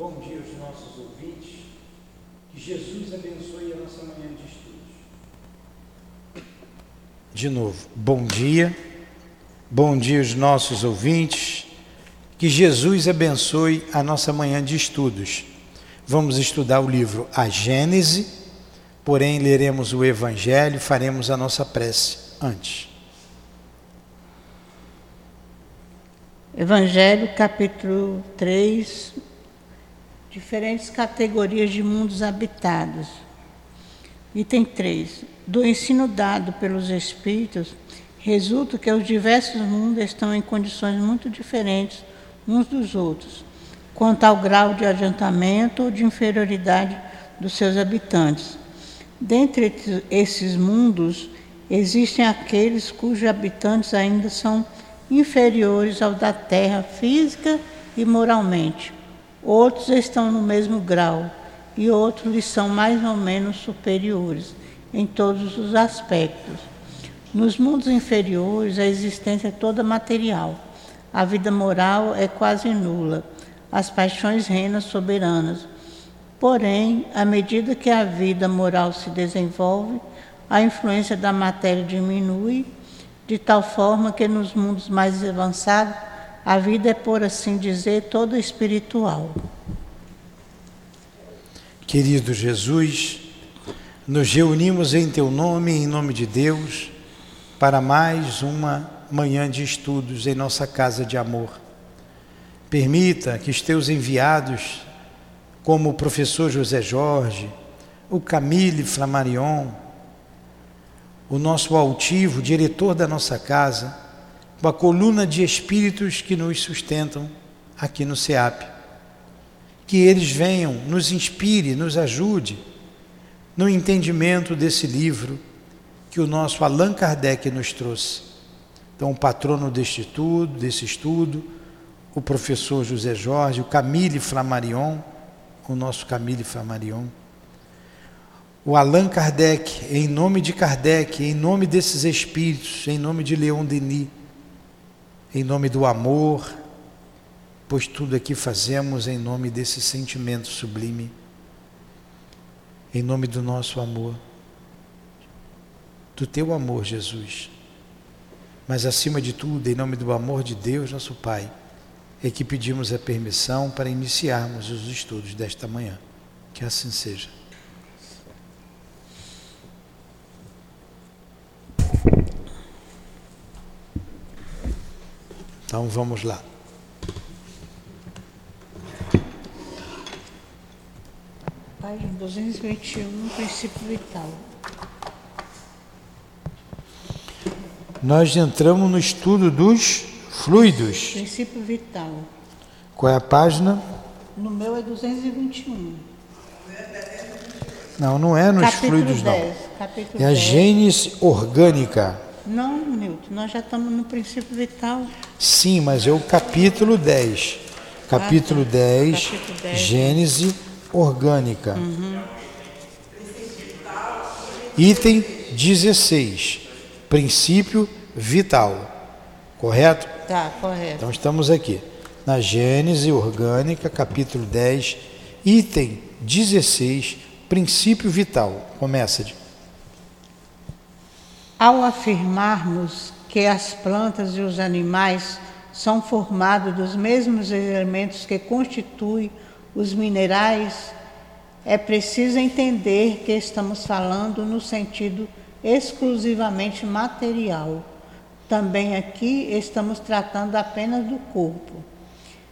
Bom dia aos nossos ouvintes. Que Jesus abençoe a nossa manhã de estudos. De novo, bom dia. Bom dia aos nossos ouvintes. Que Jesus abençoe a nossa manhã de estudos. Vamos estudar o livro A Gênese, porém leremos o Evangelho, faremos a nossa prece antes. Evangelho, capítulo 3, diferentes categorias de mundos habitados. Item 3. Do ensino dado pelos Espíritos, resulta que os diversos mundos estão em condições muito diferentes uns dos outros, quanto ao grau de adiantamento ou de inferioridade dos seus habitantes. Dentre esses mundos, existem aqueles cujos habitantes ainda são inferiores ao da terra física e moralmente. Outros estão no mesmo grau e outros lhes são mais ou menos superiores em todos os aspectos. Nos mundos inferiores, a existência é toda material. A vida moral é quase nula. As paixões reinam soberanas. Porém, à medida que a vida moral se desenvolve, a influência da matéria diminui de tal forma que nos mundos mais avançados a vida é, por assim dizer, toda espiritual. Querido Jesus, nos reunimos em Teu nome, em nome de Deus, para mais uma manhã de estudos em nossa casa de amor. Permita que os Teus enviados, como o professor José Jorge, o Camille Flammarion, o nosso altivo, diretor da nossa casa, com a coluna de espíritos que nos sustentam aqui no SEAP. Que eles venham, nos inspire, nos ajude no entendimento desse livro que o nosso Allan Kardec nos trouxe. Então, o patrono deste estudo, desse estudo, o professor José Jorge, o Camille Flammarion, o nosso Camille Flammarion, o Allan Kardec, em nome de Kardec, em nome desses espíritos, em nome de Leon Denis, em nome do amor, pois tudo aqui fazemos em nome desse sentimento sublime, em nome do nosso amor, do teu amor, Jesus. Mas acima de tudo, em nome do amor de Deus, nosso Pai, é que pedimos a permissão para iniciarmos os estudos desta manhã. Que assim seja. Então vamos lá. Página 221, princípio vital. Nós entramos no estudo dos fluidos. Princípio vital. Qual é a página? No meu é 221. Não, não é nos capítulo fluidos 10, não. Capítulo É a 10. gênese orgânica. Não, Nilton, nós já estamos no princípio vital. Sim, mas é o capítulo 10. Capítulo Ah, tá. 10, Capítulo 10. Gênese orgânica. Item 16, princípio vital. Correto? Tá, correto. Então estamos aqui na Gênese orgânica, capítulo 10, item 16, princípio vital. Começa de Ao afirmarmos que as plantas e os animais são formados dos mesmos elementos que constituem os minerais, é preciso entender que estamos falando no sentido exclusivamente material. Também aqui estamos tratando apenas do corpo.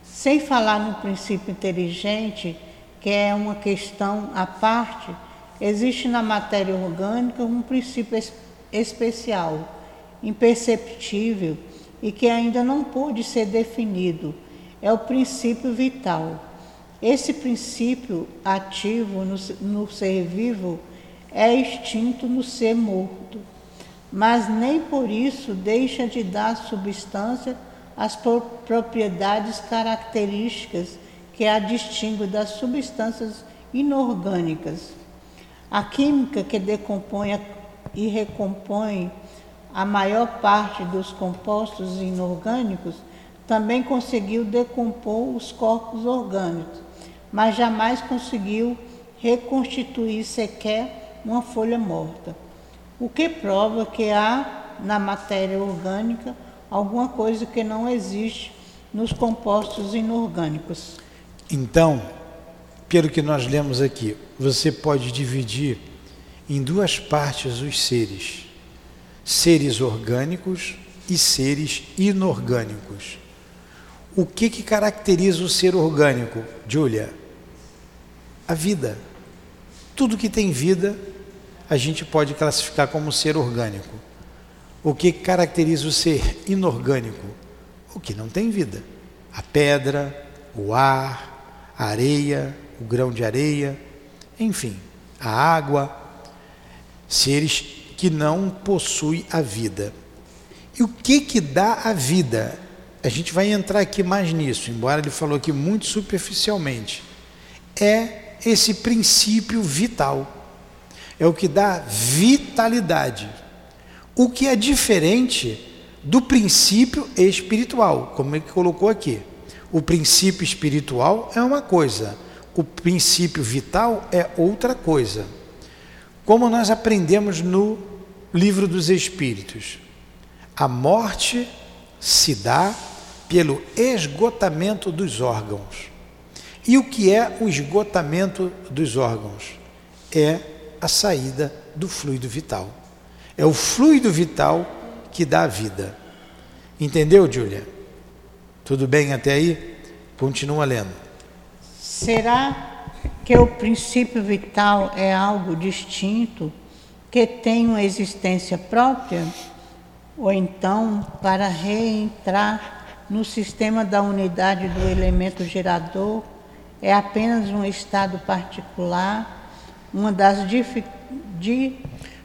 Sem falar no princípio inteligente, que é uma questão à parte, existe na matéria orgânica um princípio es- especial, imperceptível e que ainda não pôde ser definido. É o princípio vital. Esse princípio ativo no, no ser vivo é extinto no ser morto, mas nem por isso deixa de dar substância às pro- propriedades características que a distinguem das substâncias inorgânicas. A química que decompõe e recompõe a maior parte dos compostos inorgânicos também conseguiu decompor os corpos orgânicos, mas jamais conseguiu reconstituir sequer uma folha morta, o que prova que há na matéria orgânica alguma coisa que não existe nos compostos inorgânicos. Então, pelo que nós lemos aqui, você pode dividir em duas partes os seres: seres orgânicos e seres inorgânicos. O que, que caracteriza o ser orgânico, Júlia? A vida. Tudo que tem vida, a gente pode classificar como ser orgânico. O que caracteriza o ser inorgânico? O que não tem vida. A pedra, o ar, a areia, o grão de areia, enfim, a água, seres que não possuem a vida. E o que que dá a vida? A gente vai entrar aqui mais nisso, embora ele falou aqui muito superficialmente. É esse princípio vital. É o que dá vitalidade. O que é diferente do princípio espiritual, como ele colocou aqui. O princípio espiritual é uma coisa, o princípio vital é outra coisa. Como nós aprendemos no livro dos Espíritos, a morte se dá pelo esgotamento dos órgãos. E o que é o esgotamento dos órgãos? É a saída do fluido vital. É o fluido vital que dá a vida. Entendeu, Júlia? Tudo bem até aí? Continua lendo. Será que o princípio vital é algo distinto, que tem uma existência própria? Ou então, para reentrar no sistema da unidade do elemento gerador, é apenas um estado particular, uma das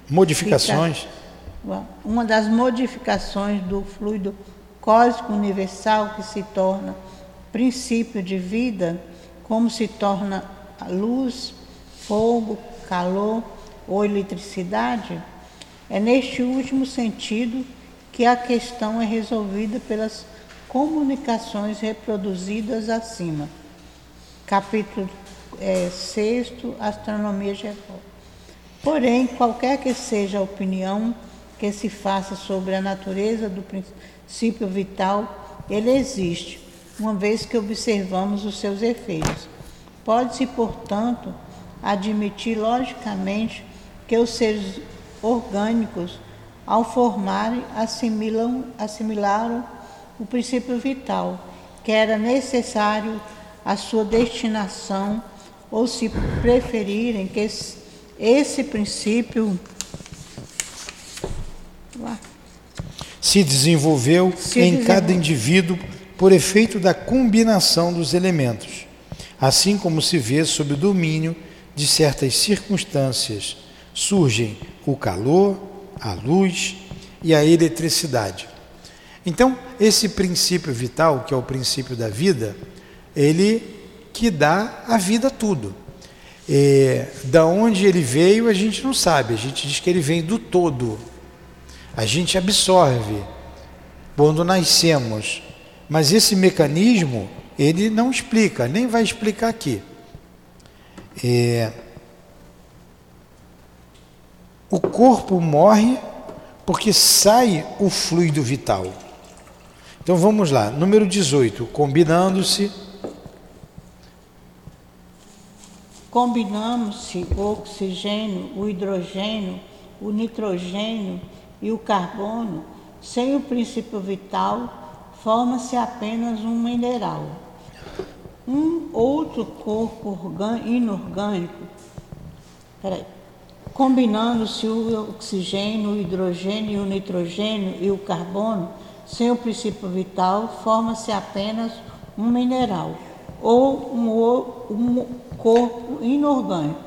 modificações uma das modificações do fluido cósmico universal que se torna princípio de vida, como se torna luz, fogo, calor ou eletricidade, é neste último sentido que a questão é resolvida pelas comunicações reproduzidas acima. Capítulo é, 6, Astronomia Geral. Porém, qualquer que seja a opinião que se faça sobre a natureza do princípio vital, ele existe, uma vez que observamos os seus efeitos. Pode-se, portanto, admitir logicamente que os seres orgânicos, ao formarem, assimilam, assimilaram o princípio vital, que era necessário a sua destinação, ou se preferirem que esse princípio se desenvolveu se em desenvolveu. cada indivíduo por efeito da combinação dos elementos, assim como se vê sob o domínio de certas circunstâncias. Surgem o calor, a luz e a eletricidade. Então, esse princípio vital, que é o princípio da vida, ele que dá a vida a tudo. É, da onde ele veio, a gente não sabe. A gente diz que ele vem do todo. A gente absorve quando nascemos. Mas esse mecanismo, ele não explica, nem vai explicar aqui. É, o corpo morre porque sai o fluido vital. Então vamos lá, número 18, combinando-se Combinamos-se o oxigênio, o hidrogênio, o nitrogênio e o carbono, sem o princípio vital, forma-se apenas um mineral. Um outro corpo inorgânico, combinando-se o oxigênio, o hidrogênio, o nitrogênio e o carbono, sem o princípio vital, forma-se apenas um mineral ou um, um corpo inorgânico.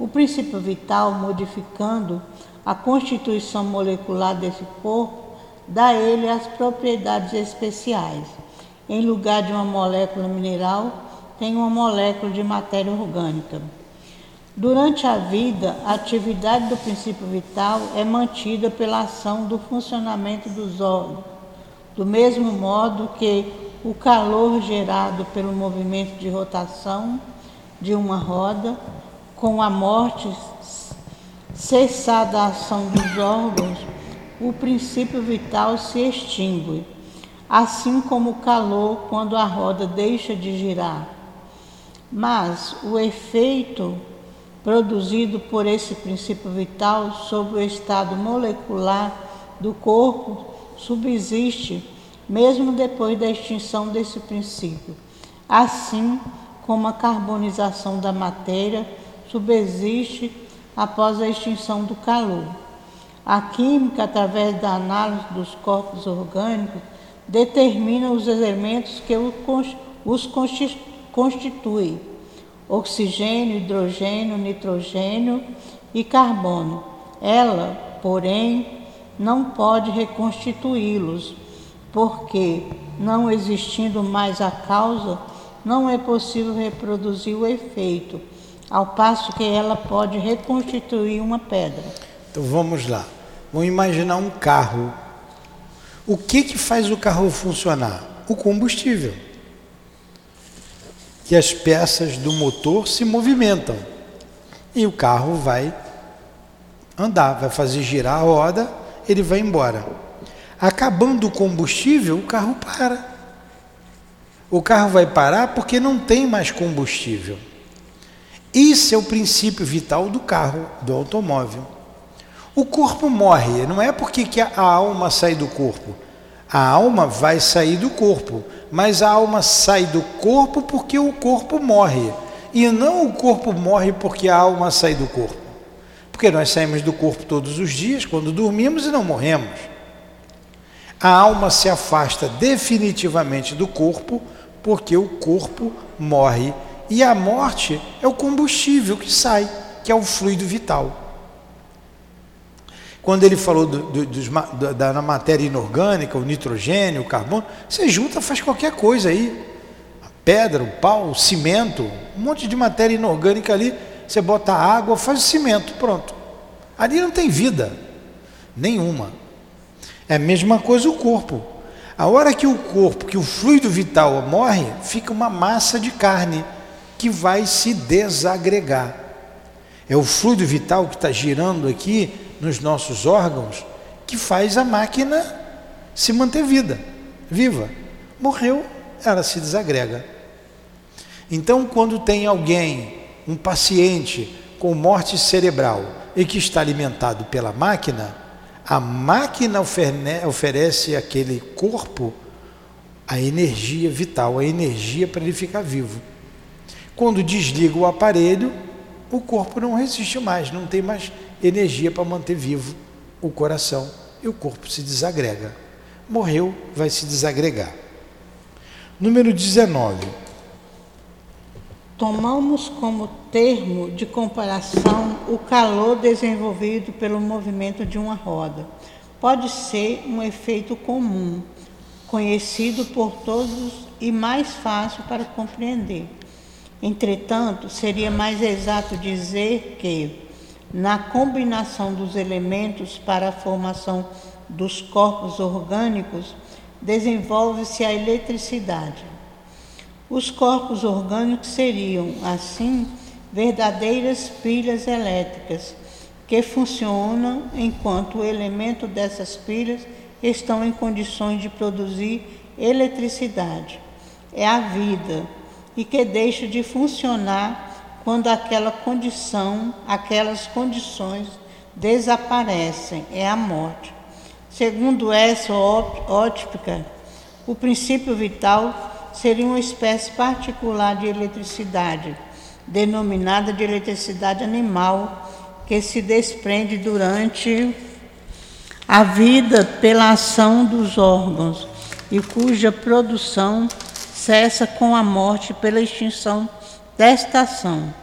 O princípio vital, modificando a constituição molecular desse corpo, dá ele as propriedades especiais. Em lugar de uma molécula mineral, tem uma molécula de matéria orgânica. Durante a vida, a atividade do princípio vital é mantida pela ação do funcionamento dos órgãos, do mesmo modo que o calor gerado pelo movimento de rotação de uma roda, com a morte cessada a ação dos órgãos, o princípio vital se extingue, assim como o calor quando a roda deixa de girar. Mas o efeito produzido por esse princípio vital sobre o estado molecular do corpo subsiste mesmo depois da extinção desse princípio, assim como a carbonização da matéria subsiste após a extinção do calor. A química, através da análise dos corpos orgânicos, determina os elementos que os constituem: oxigênio, hidrogênio, nitrogênio e carbono. Ela, porém, não pode reconstituí-los porque, não existindo mais a causa, não é possível reproduzir o efeito, ao passo que ela pode reconstituir uma pedra. Então vamos lá. Vamos imaginar um carro. O que que faz o carro funcionar? O combustível. Que as peças do motor se movimentam. E o carro vai andar, vai fazer girar a roda, ele vai embora. Acabando o combustível, o carro para. O carro vai parar porque não tem mais combustível. Isso é o princípio vital do carro, do automóvel. O corpo morre, não é porque que a alma sai do corpo. A alma vai sair do corpo, mas a alma sai do corpo porque o corpo morre. E não o corpo morre porque a alma sai do corpo. Porque nós saímos do corpo todos os dias quando dormimos e não morremos a alma se afasta definitivamente do corpo, porque o corpo morre. E a morte é o combustível que sai, que é o fluido vital. Quando ele falou do, do, do, da matéria inorgânica, o nitrogênio, o carbono, você junta, faz qualquer coisa aí. A pedra, o pau, o cimento, um monte de matéria inorgânica ali, você bota água, faz o cimento, pronto. Ali não tem vida nenhuma. É a mesma coisa o corpo. A hora que o corpo, que o fluido vital morre, fica uma massa de carne que vai se desagregar. É o fluido vital que está girando aqui nos nossos órgãos que faz a máquina se manter vida, viva. Morreu, ela se desagrega. Então, quando tem alguém, um paciente com morte cerebral e que está alimentado pela máquina, a máquina oferece àquele corpo a energia vital, a energia para ele ficar vivo. Quando desliga o aparelho, o corpo não resiste mais, não tem mais energia para manter vivo o coração e o corpo se desagrega. Morreu, vai se desagregar. Número 19. Tomamos como termo de comparação o calor desenvolvido pelo movimento de uma roda. Pode ser um efeito comum, conhecido por todos e mais fácil para compreender. Entretanto, seria mais exato dizer que, na combinação dos elementos para a formação dos corpos orgânicos, desenvolve-se a eletricidade. Os corpos orgânicos seriam, assim, verdadeiras pilhas elétricas que funcionam enquanto o elemento dessas pilhas estão em condições de produzir eletricidade. É a vida e que deixa de funcionar quando aquela condição, aquelas condições desaparecem, é a morte. Segundo essa ótica, o princípio vital seria uma espécie particular de eletricidade, denominada de eletricidade animal, que se desprende durante a vida pela ação dos órgãos e cuja produção cessa com a morte pela extinção desta ação.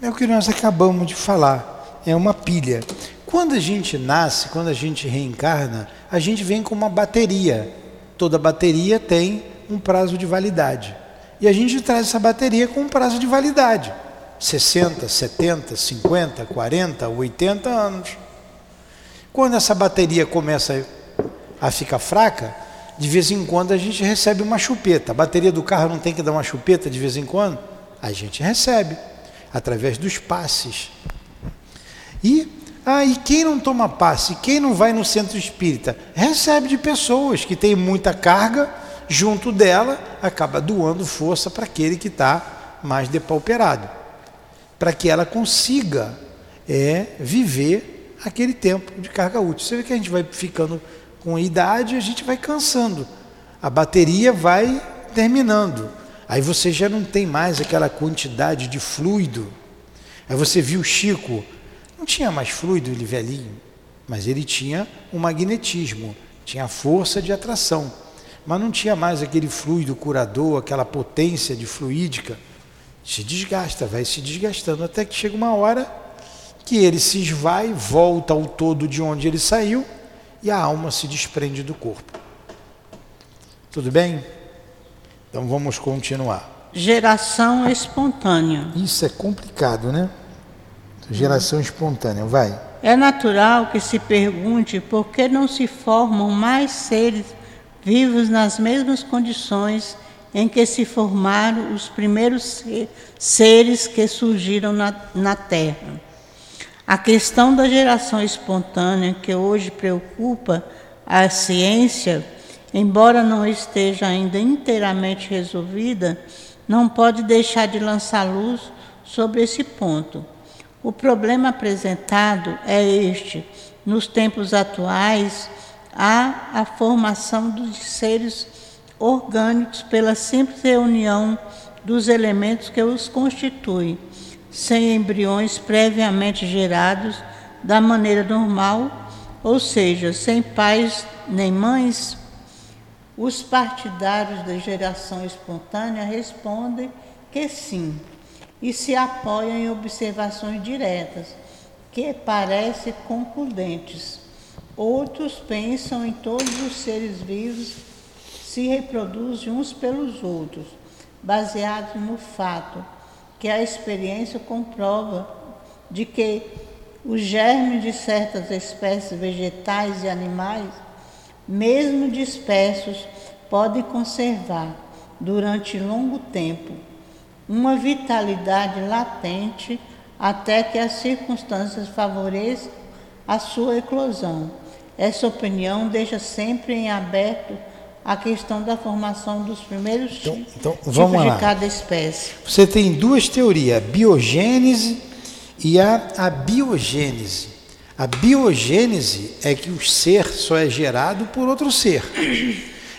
É o que nós acabamos de falar, é uma pilha. Quando a gente nasce, quando a gente reencarna, a gente vem com uma bateria toda bateria tem um prazo de validade. E a gente traz essa bateria com um prazo de validade: 60, 70, 50, 40, 80 anos. Quando essa bateria começa a ficar fraca, de vez em quando a gente recebe uma chupeta. A bateria do carro não tem que dar uma chupeta de vez em quando? A gente recebe, através dos passes. E, ah, quem não toma passe, quem não vai no centro espírita, recebe de pessoas que têm muita carga, junto dela, acaba doando força para aquele que está mais depauperado, para que ela consiga é, viver aquele tempo de carga útil. Você vê que a gente vai ficando com a idade, a gente vai cansando, a bateria vai terminando. Aí você já não tem mais aquela quantidade de fluido. Aí você viu Chico, não tinha mais fluido ele velhinho, mas ele tinha um magnetismo, tinha força de atração, mas não tinha mais aquele fluido curador, aquela potência de fluídica. Se desgasta, vai se desgastando até que chega uma hora que ele se esvai, volta ao todo de onde ele saiu e a alma se desprende do corpo. Tudo bem? Então vamos continuar. Geração espontânea. Isso é complicado, né? Geração espontânea, vai. É natural que se pergunte por que não se formam mais seres vivos nas mesmas condições em que se formaram os primeiros seres que surgiram na, na Terra. A questão da geração espontânea, que hoje preocupa a ciência, embora não esteja ainda inteiramente resolvida, não pode deixar de lançar luz sobre esse ponto. O problema apresentado é este: nos tempos atuais, há a formação dos seres orgânicos pela simples reunião dos elementos que os constituem sem embriões previamente gerados da maneira normal, ou seja, sem pais nem mães, os partidários da geração espontânea respondem que sim e se apoiam em observações diretas, que parecem concludentes. Outros pensam em todos os seres vivos se reproduzem uns pelos outros, baseados no fato que a experiência comprova de que os germes de certas espécies vegetais e animais, mesmo dispersos, podem conservar durante longo tempo uma vitalidade latente até que as circunstâncias favoreçam a sua eclosão. Essa opinião deixa sempre em aberto a questão da formação dos primeiros então, tipos, então, vamos tipos de cada espécie. Você tem duas teorias, a biogênese e a abiogênese. A biogênese é que o ser só é gerado por outro ser.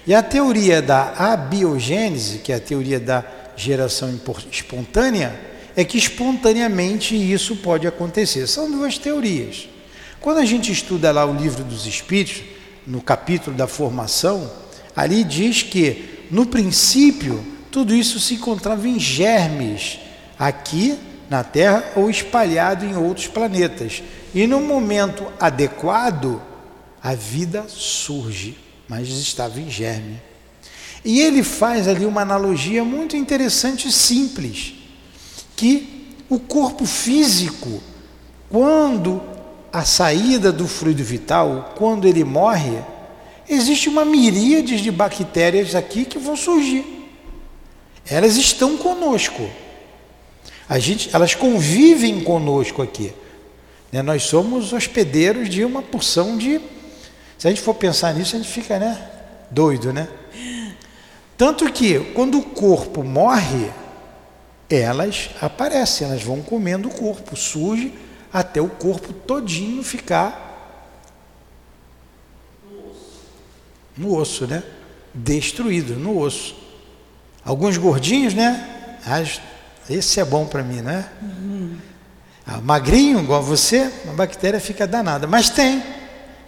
E a teoria da abiogênese, que é a teoria da geração espontânea, é que espontaneamente isso pode acontecer. São duas teorias. Quando a gente estuda lá o livro dos Espíritos, no capítulo da formação, Ali diz que, no princípio, tudo isso se encontrava em germes aqui na Terra ou espalhado em outros planetas. E no momento adequado, a vida surge, mas estava em germe. E ele faz ali uma analogia muito interessante e simples, que o corpo físico, quando a saída do fluido vital, quando ele morre, existe uma miríade de bactérias aqui que vão surgir. Elas estão conosco. A gente, elas convivem conosco aqui. Né? Nós somos hospedeiros de uma porção de. Se a gente for pensar nisso, a gente fica né, doido, né? Tanto que quando o corpo morre, elas aparecem, elas vão comendo o corpo, surge até o corpo todinho ficar no osso, né? Destruído no osso. Alguns gordinhos, né? esse é bom para mim, né? Uhum. Ah, magrinho, igual você, a bactéria fica danada. Mas tem,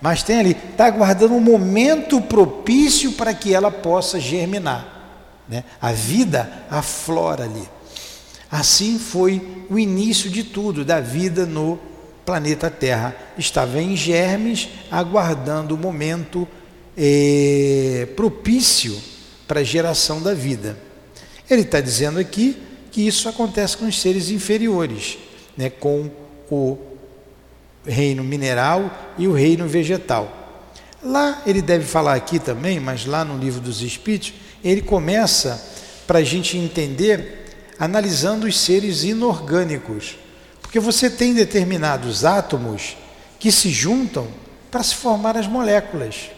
mas tem ali, está aguardando um momento propício para que ela possa germinar. Né? A vida aflora ali. Assim foi o início de tudo, da vida no planeta Terra. Estava em germes, aguardando o momento é, propício para a geração da vida. Ele está dizendo aqui que isso acontece com os seres inferiores, né, com o reino mineral e o reino vegetal. Lá ele deve falar aqui também, mas lá no livro dos Espíritos, ele começa para a gente entender analisando os seres inorgânicos. Porque você tem determinados átomos que se juntam para se formar as moléculas.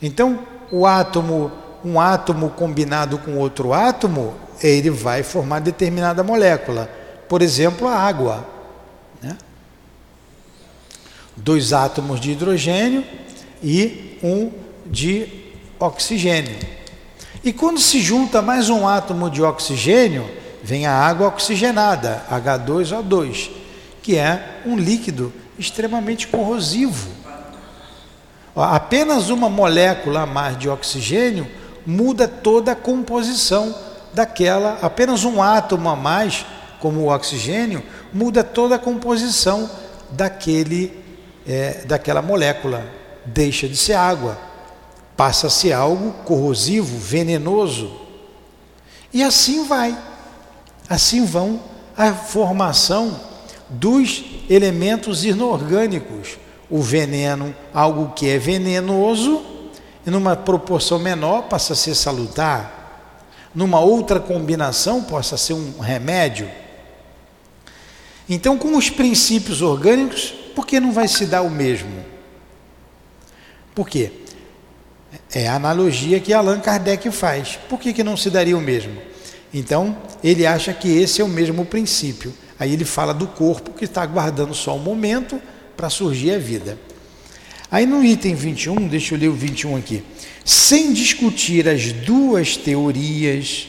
Então, o átomo, um átomo combinado com outro átomo, ele vai formar determinada molécula. Por exemplo, a água. Né? Dois átomos de hidrogênio e um de oxigênio. E quando se junta mais um átomo de oxigênio, vem a água oxigenada, H2O2, que é um líquido extremamente corrosivo. Apenas uma molécula a mais de oxigênio muda toda a composição daquela, apenas um átomo a mais, como o oxigênio, muda toda a composição daquele, é, daquela molécula. Deixa de ser água, passa a ser algo corrosivo, venenoso. E assim vai. Assim vão a formação dos elementos inorgânicos. O veneno, algo que é venenoso, e numa proporção menor passa a ser salutar, numa outra combinação possa ser um remédio. Então, com os princípios orgânicos, por que não vai se dar o mesmo? Por quê? É a analogia que Allan Kardec faz. Por que, que não se daria o mesmo? Então, ele acha que esse é o mesmo princípio. Aí ele fala do corpo que está aguardando só o um momento para surgir a vida. Aí no item 21, deixa eu ler o 21 aqui. Sem discutir as duas teorias,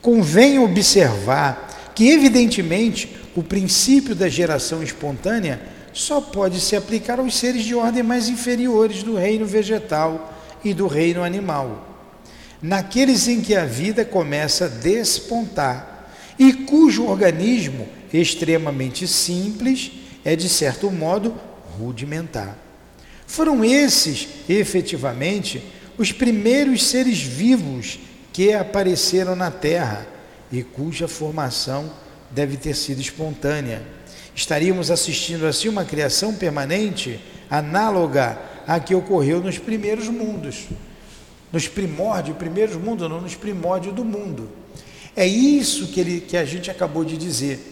convém observar que, evidentemente, o princípio da geração espontânea só pode se aplicar aos seres de ordem mais inferiores do reino vegetal e do reino animal, naqueles em que a vida começa a despontar e cujo organismo extremamente simples é, de certo modo, rudimentar. Foram esses, efetivamente, os primeiros seres vivos que apareceram na Terra e cuja formação deve ter sido espontânea. Estaríamos assistindo assim uma criação permanente análoga à que ocorreu nos primeiros mundos. Nos primórdios, primeiros mundos, não nos primórdios do mundo. É isso que, ele, que a gente acabou de dizer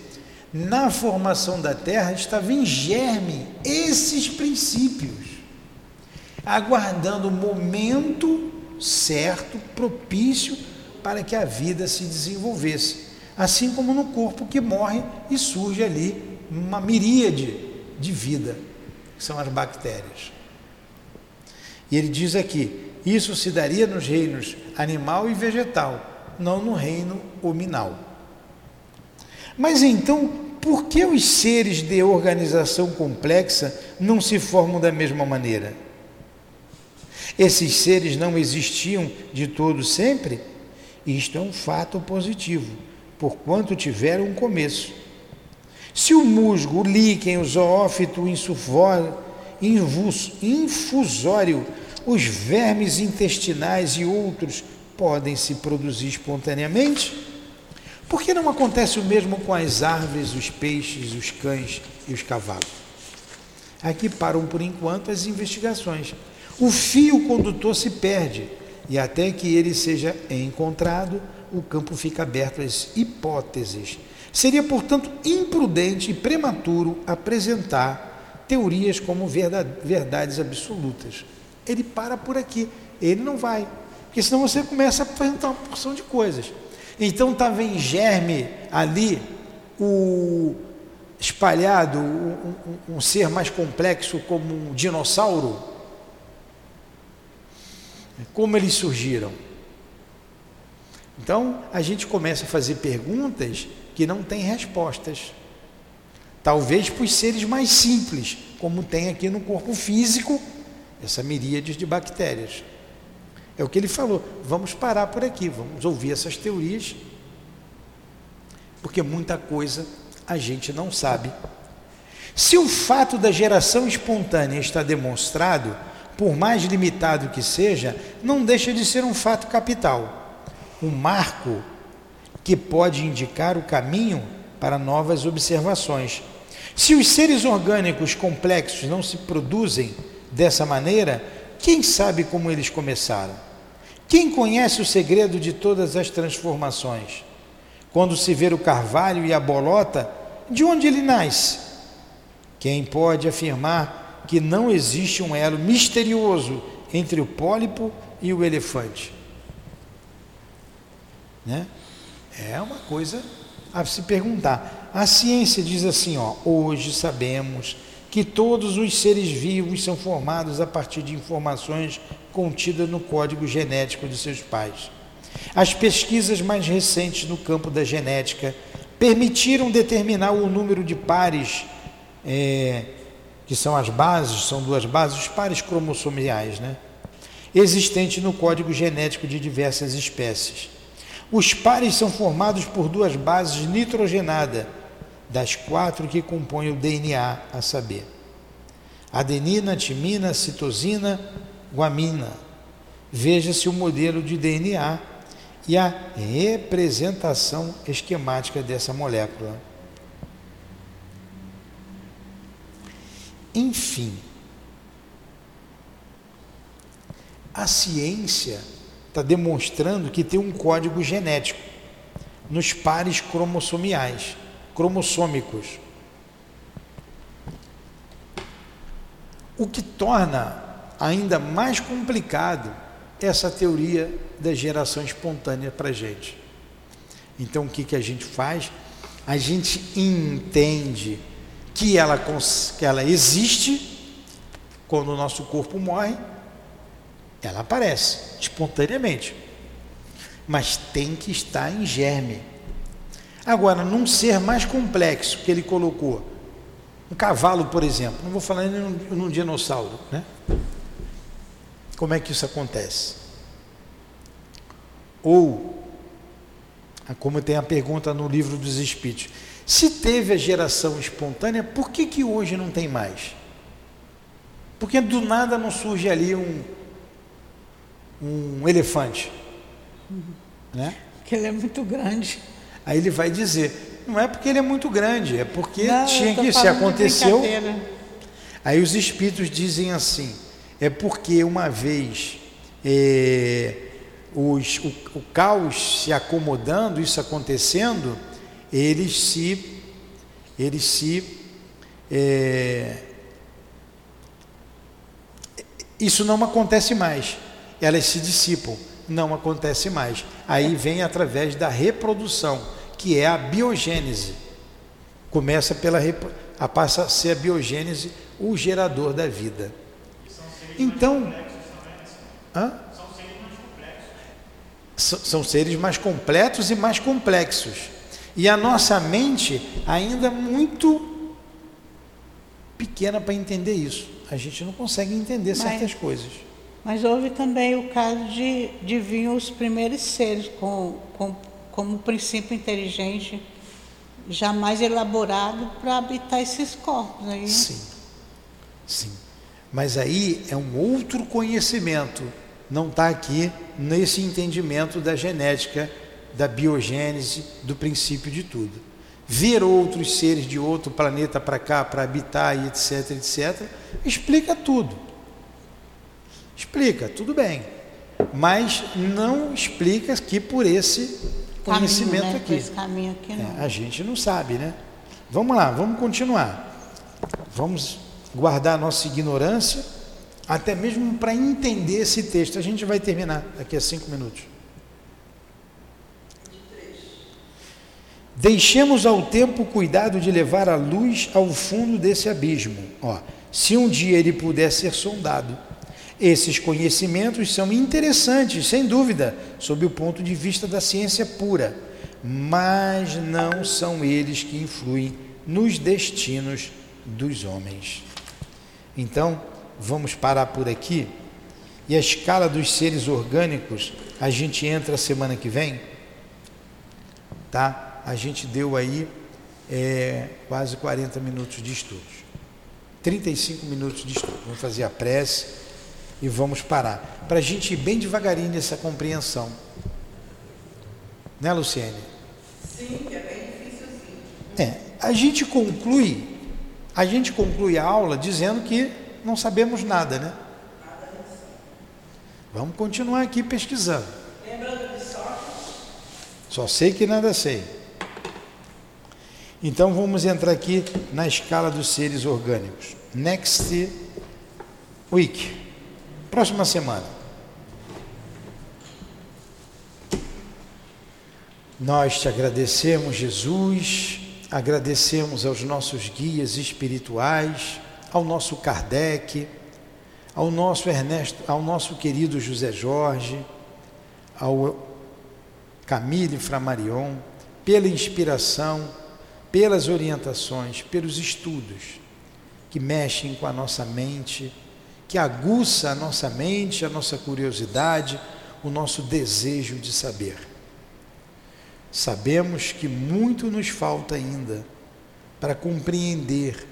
na formação da terra estava em germe esses princípios, aguardando o momento certo, propício para que a vida se desenvolvesse. Assim como no corpo que morre e surge ali uma miríade de vida, que são as bactérias. E ele diz aqui: isso se daria nos reinos animal e vegetal, não no reino hominal. Mas então, por que os seres de organização complexa não se formam da mesma maneira? Esses seres não existiam de todo sempre? Isto é um fato positivo, porquanto tiveram um começo. Se o musgo, o líquen, o zoófito, o infusório, os vermes intestinais e outros podem se produzir espontaneamente, por que não acontece o mesmo com as árvores, os peixes, os cães e os cavalos? Aqui param por enquanto as investigações. O fio condutor se perde e até que ele seja encontrado, o campo fica aberto às hipóteses. Seria, portanto, imprudente e prematuro apresentar teorias como verdades absolutas. Ele para por aqui, ele não vai, porque senão você começa a apresentar uma porção de coisas. Então estava em germe ali o espalhado um, um, um, ser mais complexo como um dinossauro. Como eles surgiram? Então a gente começa a fazer perguntas que não têm respostas. Talvez para os seres mais simples, como tem aqui no corpo físico, essa miríade de bactérias. É o que ele falou. Vamos parar por aqui, vamos ouvir essas teorias, porque muita coisa a gente não sabe. Se o fato da geração espontânea está demonstrado, por mais limitado que seja, não deixa de ser um fato capital, um marco que pode indicar o caminho para novas observações. Se os seres orgânicos complexos não se produzem dessa maneira, quem sabe como eles começaram? Quem conhece o segredo de todas as transformações? Quando se vê o carvalho e a bolota, de onde ele nasce? Quem pode afirmar que não existe um elo misterioso entre o pólipo e o elefante? Né? É uma coisa a se perguntar. A ciência diz assim, ó, hoje sabemos que todos os seres vivos são formados a partir de informações contidas no código genético de seus pais. As pesquisas mais recentes no campo da genética permitiram determinar o número de pares, é, que são as bases, são duas bases, os pares cromossomiais, né? existentes no código genético de diversas espécies. Os pares são formados por duas bases nitrogenadas, das quatro que compõem o DNA, a saber, adenina, timina, citosina, guamina. Veja-se o modelo de DNA e a representação esquemática dessa molécula. Enfim, a ciência está demonstrando que tem um código genético nos pares cromossomiais, cromossômicos. O que torna ainda mais complicado essa teoria da geração espontânea para a gente. Então, o que, que a gente faz? A gente entende que ela, que ela existe quando o nosso corpo morre ela aparece espontaneamente, mas tem que estar em germe. Agora, num ser mais complexo que ele colocou, um cavalo, por exemplo, não vou falar nem num, num dinossauro, né? Como é que isso acontece? Ou, como tem a pergunta no livro dos Espíritos, se teve a geração espontânea, por que, que hoje não tem mais? Porque do nada não surge ali um, um elefante. Né? Porque ele é muito grande. Aí ele vai dizer, não é porque ele é muito grande, é porque não, tinha que se aconteceu. Aí os espíritos dizem assim, é porque uma vez é, os, o, o caos se acomodando, isso acontecendo, eles se, eles se é, isso não acontece mais elas se dissipam, não acontece mais. Aí vem através da reprodução, que é a biogênese. Começa pela a passa a ser a biogênese o gerador da vida. Então, hã? são seres mais completos e mais complexos. E a nossa mente ainda muito pequena para entender isso. A gente não consegue entender certas Mas, coisas. Mas houve também o caso de, de vir os primeiros seres com, com, como princípio inteligente jamais elaborado para habitar esses corpos aí. Sim, sim. Mas aí é um outro conhecimento, não está aqui nesse entendimento da genética, da biogênese, do princípio de tudo. Vir outros seres de outro planeta para cá, para habitar e etc, etc, explica tudo. Explica, tudo bem. Mas não explica que por esse conhecimento caminho, né? aqui. Esse caminho aqui não. É, a gente não sabe, né? Vamos lá, vamos continuar. Vamos guardar a nossa ignorância, até mesmo para entender esse texto. A gente vai terminar daqui a cinco minutos. Deixemos ao tempo o cuidado de levar a luz ao fundo desse abismo. Ó, se um dia ele puder ser sondado esses conhecimentos são interessantes, sem dúvida, sob o ponto de vista da ciência pura, mas não são eles que influem nos destinos dos homens. Então, vamos parar por aqui. E a escala dos seres orgânicos, a gente entra semana que vem, tá? A gente deu aí é, quase 40 minutos de estudos. 35 minutos de estudo. Vamos fazer a prece e vamos parar. Para a gente ir bem devagarinho nessa compreensão. Né, Luciene? Sim, é bem difícil assim. É, a gente conclui, a gente conclui a aula dizendo que não sabemos nada, né? Vamos continuar aqui pesquisando. Lembrando de só, Só sei que nada sei. Então vamos entrar aqui na escala dos seres orgânicos. Next week. Próxima semana. Nós te agradecemos, Jesus, agradecemos aos nossos guias espirituais, ao nosso Kardec, ao nosso Ernesto, ao nosso querido José Jorge, ao Camille Framarion, pela inspiração, pelas orientações, pelos estudos que mexem com a nossa mente, que aguça a nossa mente, a nossa curiosidade, o nosso desejo de saber. Sabemos que muito nos falta ainda para compreender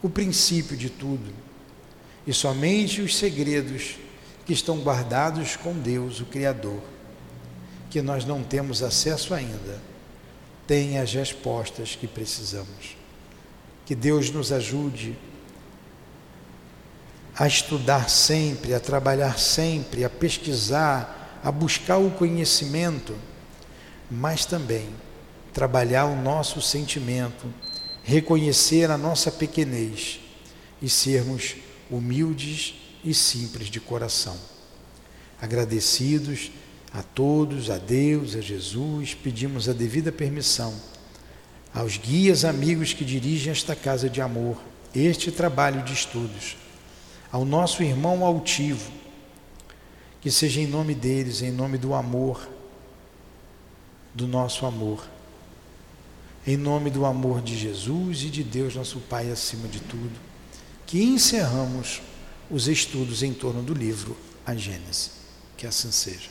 o princípio de tudo e somente os segredos que estão guardados com Deus, o Criador, que nós não temos acesso ainda, têm as respostas que precisamos. Que Deus nos ajude a estudar sempre, a trabalhar sempre, a pesquisar, a buscar o conhecimento mas também trabalhar o nosso sentimento, reconhecer a nossa pequenez e sermos humildes e simples de coração. Agradecidos a todos, a Deus, a Jesus, pedimos a devida permissão aos guias amigos que dirigem esta casa de amor, este trabalho de estudos, ao nosso irmão altivo, que seja em nome deles, em nome do amor, do nosso amor. Em nome do amor de Jesus e de Deus, nosso Pai, acima de tudo, que encerramos os estudos em torno do livro A Gênese. Que assim seja.